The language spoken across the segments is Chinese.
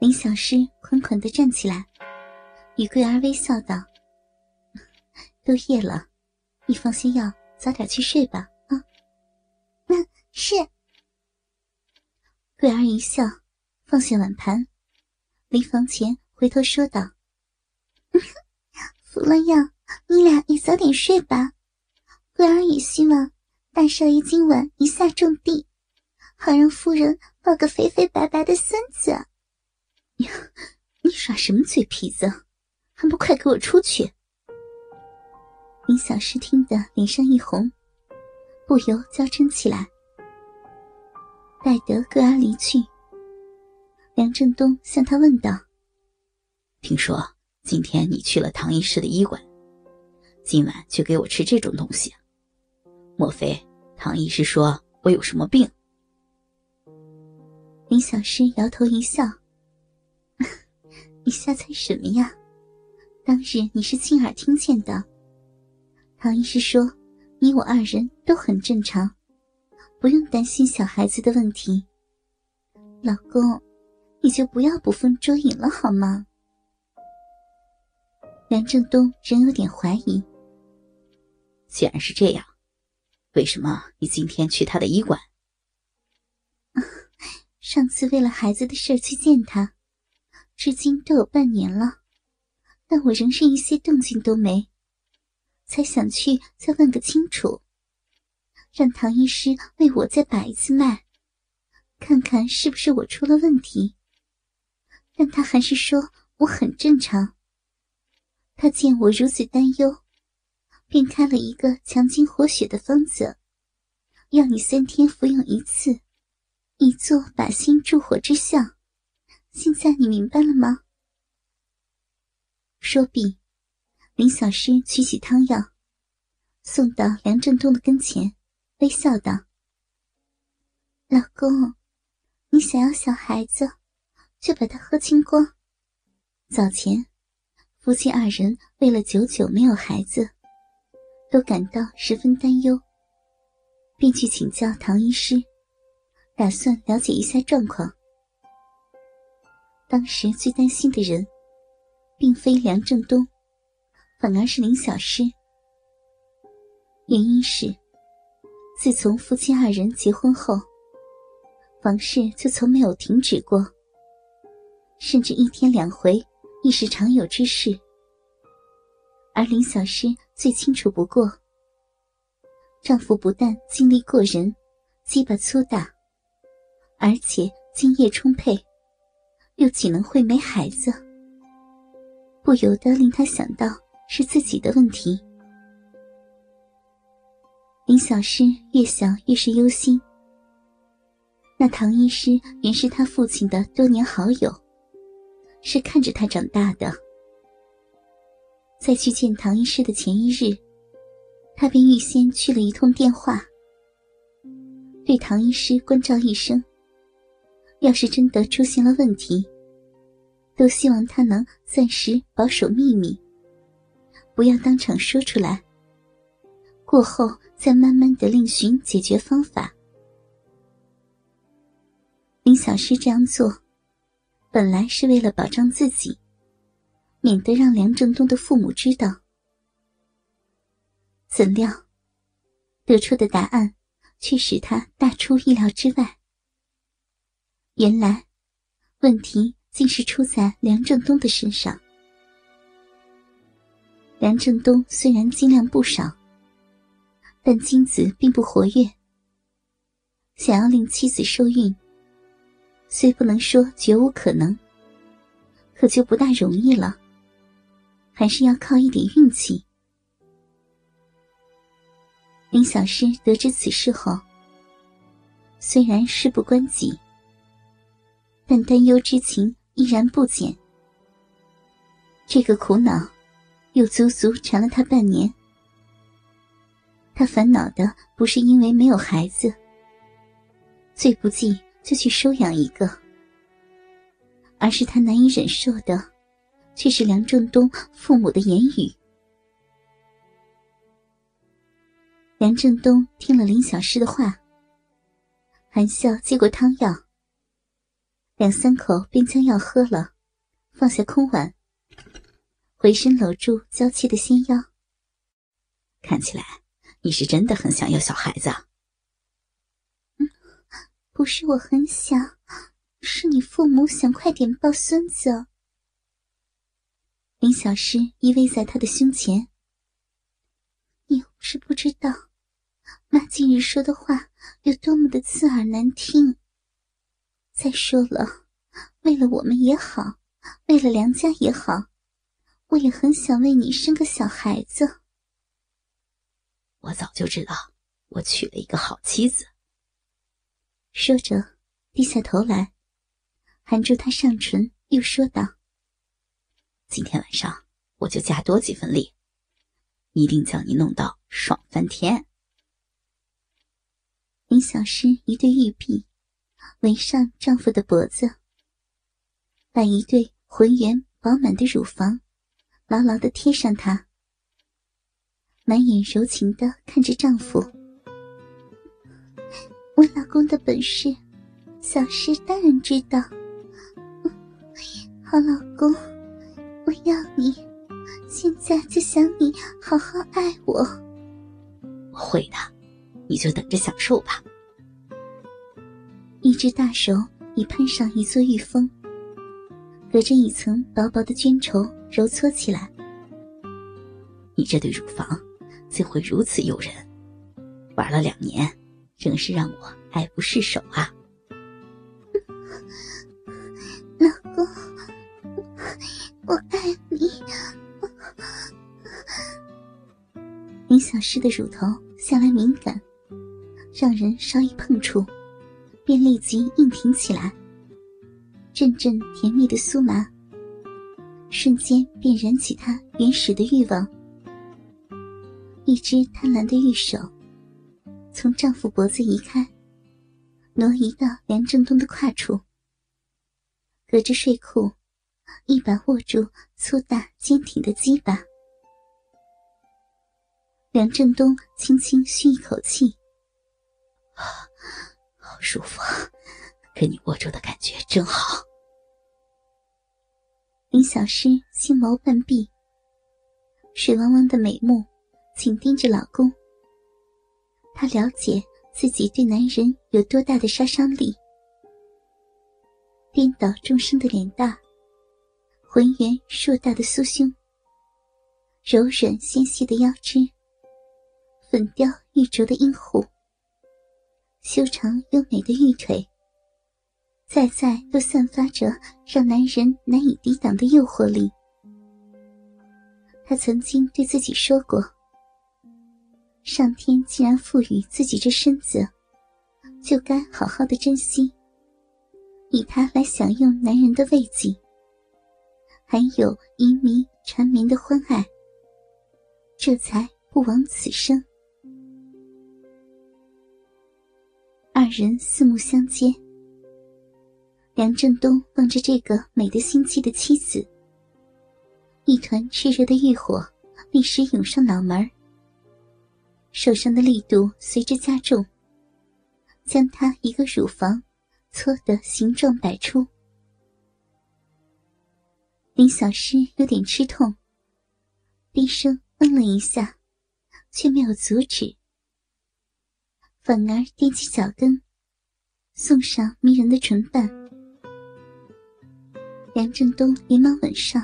林小诗款款的站起来，与桂儿微笑道：“都夜了，你放些药，早点去睡吧。”啊，嗯，是。桂儿一笑，放下碗盘，离房前回头说道：“服了药，你俩也早点睡吧。桂儿也希望大少爷今晚一下种地，好让夫人抱个肥肥白白的孙子。”呀，你耍什么嘴皮子？还不快给我出去！林小诗听得脸上一红，不由娇嗔起来。待得各安离去，梁振东向他问道：“听说今天你去了唐医师的医馆，今晚却给我吃这种东西，莫非唐医师说我有什么病？”林小诗摇头一笑：“你瞎猜什么呀？当日你是亲耳听见的。唐医师说，你我二人都很正常。”不用担心小孩子的问题，老公，你就不要捕风捉影了好吗？梁振东仍有点怀疑。既然是这样，为什么你今天去他的医馆？上次为了孩子的事去见他，至今都有半年了，但我仍是一些动静都没，才想去再问个清楚。让唐医师为我再把一次脉，看看是不是我出了问题。但他还是说我很正常。他见我如此担忧，便开了一个强筋活血的方子，要你三天服用一次，以作靶心助火之效。现在你明白了吗？说毕，林小诗取起汤药，送到梁振东的跟前。微笑道：“老公，你想要小孩子，就把它喝清光。早前，夫妻二人为了久久没有孩子，都感到十分担忧，便去请教唐医师，打算了解一下状况。当时最担心的人，并非梁正东，反而是林小诗。原因是。”自从夫妻二人结婚后，房事就从没有停止过，甚至一天两回亦是常有之事。而林小诗最清楚不过，丈夫不但精力过人，鸡巴粗大，而且精液充沛，又岂能会没孩子？不由得令他想到是自己的问题。林小诗越想越是忧心。那唐医师原是他父亲的多年好友，是看着他长大的。在去见唐医师的前一日，他便预先去了一通电话，对唐医师关照一声：要是真的出现了问题，都希望他能暂时保守秘密，不要当场说出来。过后。再慢慢的另寻解决方法。林小诗这样做，本来是为了保障自己，免得让梁正东的父母知道。怎料，得出的答案却使他大出意料之外。原来，问题竟是出在梁正东的身上。梁正东虽然精量不少。但精子并不活跃，想要令妻子受孕，虽不能说绝无可能，可就不大容易了，还是要靠一点运气。林小诗得知此事后，虽然事不关己，但担忧之情依然不减。这个苦恼，又足足缠了他半年。他烦恼的不是因为没有孩子，最不济就去收养一个，而是他难以忍受的，却是梁正东父母的言语。梁正东听了林小诗的话，含笑接过汤药，两三口便将要喝了，放下空碗，回身搂住娇气的纤腰。看起来你是真的很想要小孩子。嗯，不是我很想，是你父母想快点抱孙子。林小诗依偎在他的胸前。你又不是不知道，妈近日说的话有多么的刺耳难听。再说了，为了我们也好，为了梁家也好，我也很想为你生个小孩子。我早就知道，我娶了一个好妻子。说着，低下头来，含住他上唇，又说道：“今天晚上我就加多几分力，一定将你弄到爽翻天。”林小诗一对玉臂。围上丈夫的脖子，把一对浑圆饱满的乳房牢牢的贴上他，满眼柔情的看着丈夫。我老公的本事，小诗当然知道。好老公，我要你，现在就想你好好爱我。我会的，你就等着享受吧。一只大手已攀上一座玉峰，隔着一层薄薄的绢绸揉搓起来。你这对乳房怎会如此诱人？玩了两年，真是让我爱不释手啊！老公，我爱你。林小诗的乳头向来敏感，让人稍一碰触。便立即硬挺起来，阵阵甜蜜的酥麻，瞬间便燃起他原始的欲望。一只贪婪的玉手，从丈夫脖子移开，挪移到梁正东的胯处，隔着睡裤，一把握住粗大坚挺的鸡巴。梁正东轻轻吁一口气。舒服，跟你握住的感觉真好。林小诗心眸半闭，水汪汪的美目紧盯着老公。她了解自己对男人有多大的杀伤力。颠倒众生的脸蛋，浑圆硕大的酥胸，柔软纤细的腰肢，粉雕玉琢的阴户。修长优美的玉腿，在在都散发着让男人难以抵挡的诱惑力。他曾经对自己说过：“上天既然赋予自己这身子，就该好好的珍惜，以它来享用男人的慰藉，还有移民缠绵的欢爱，这才不枉此生。”人四目相接，梁振东望着这个美得心悸的妻子，一团炽热的欲火立时涌上脑门手上的力度随之加重，将他一个乳房搓得形状百出。林小诗有点吃痛，低声嗯了一下，却没有阻止。反而踮起脚跟，送上迷人的唇瓣。梁振东连忙吻上，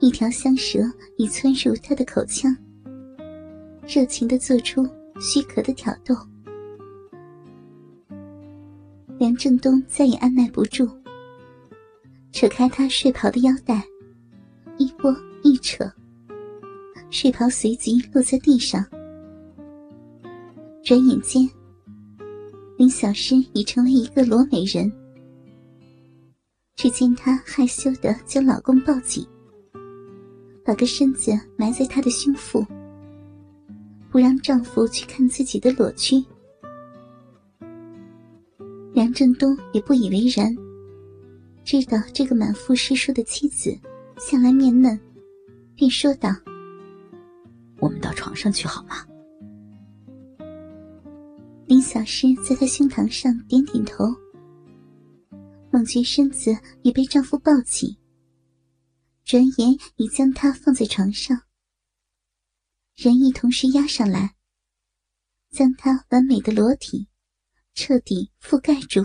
一条香舌已窜入他的口腔，热情的做出许可的挑逗。梁振东再也按耐不住，扯开他睡袍的腰带，一拨一扯，睡袍随即落在地上。转眼间，林小诗已成为一个裸美人。只见她害羞的将老公抱紧，把个身子埋在他的胸腹，不让丈夫去看自己的裸躯。梁振东也不以为然，知道这个满腹诗书的妻子向来面嫩，便说道：“我们到床上去好吗？”林小诗在他胸膛上点点头，孟觉身子已被丈夫抱起，转眼已将他放在床上，人亦同时压上来，将他完美的裸体彻底覆盖住。